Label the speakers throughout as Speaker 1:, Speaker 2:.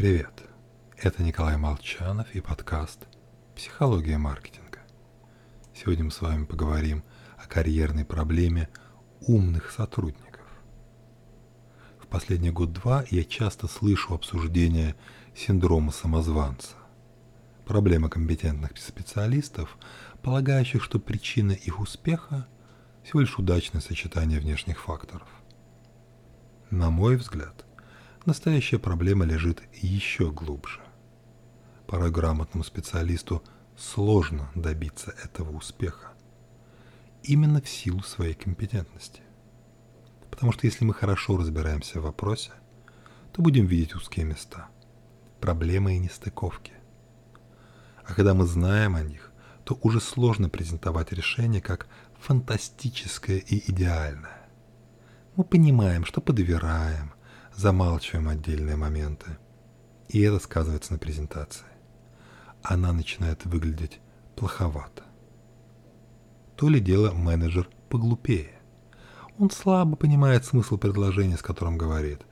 Speaker 1: Привет, это Николай Молчанов и подкаст «Психология маркетинга». Сегодня мы с вами поговорим о карьерной проблеме умных сотрудников. В последний год-два я часто слышу обсуждение синдрома самозванца. Проблема компетентных специалистов, полагающих, что причина их успеха – всего лишь удачное сочетание внешних факторов. На мой взгляд – настоящая проблема лежит еще глубже. Порой грамотному специалисту сложно добиться этого успеха. Именно в силу своей компетентности. Потому что если мы хорошо разбираемся в вопросе, то будем видеть узкие места, проблемы и нестыковки. А когда мы знаем о них, то уже сложно презентовать решение как фантастическое и идеальное. Мы понимаем, что подвираем, замалчиваем отдельные моменты. И это сказывается на презентации. Она начинает выглядеть плоховато. То ли дело менеджер поглупее. Он слабо понимает смысл предложения, с которым говорит.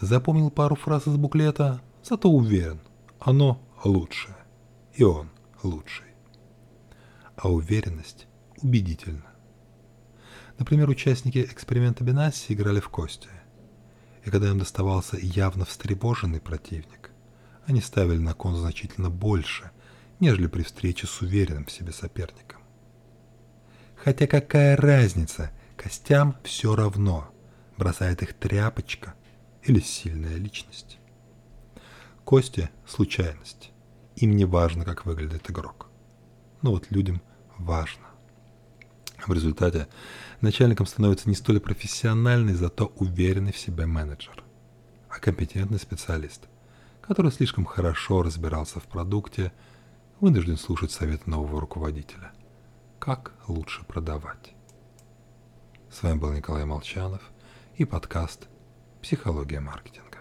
Speaker 1: Запомнил пару фраз из буклета, зато уверен, оно лучшее. И он лучший. А уверенность убедительна. Например, участники эксперимента Бенасси играли в кости – и когда им доставался явно встревоженный противник, они ставили на кон значительно больше, нежели при встрече с уверенным в себе соперником. Хотя какая разница, костям все равно, бросает их тряпочка или сильная личность. Кости – случайность. Им не важно, как выглядит игрок. Но вот людям важно. В результате начальником становится не столь профессиональный, зато уверенный в себе менеджер, а компетентный специалист, который слишком хорошо разбирался в продукте, вынужден слушать советы нового руководителя. Как лучше продавать? С вами был Николай Молчанов и подкаст «Психология маркетинга».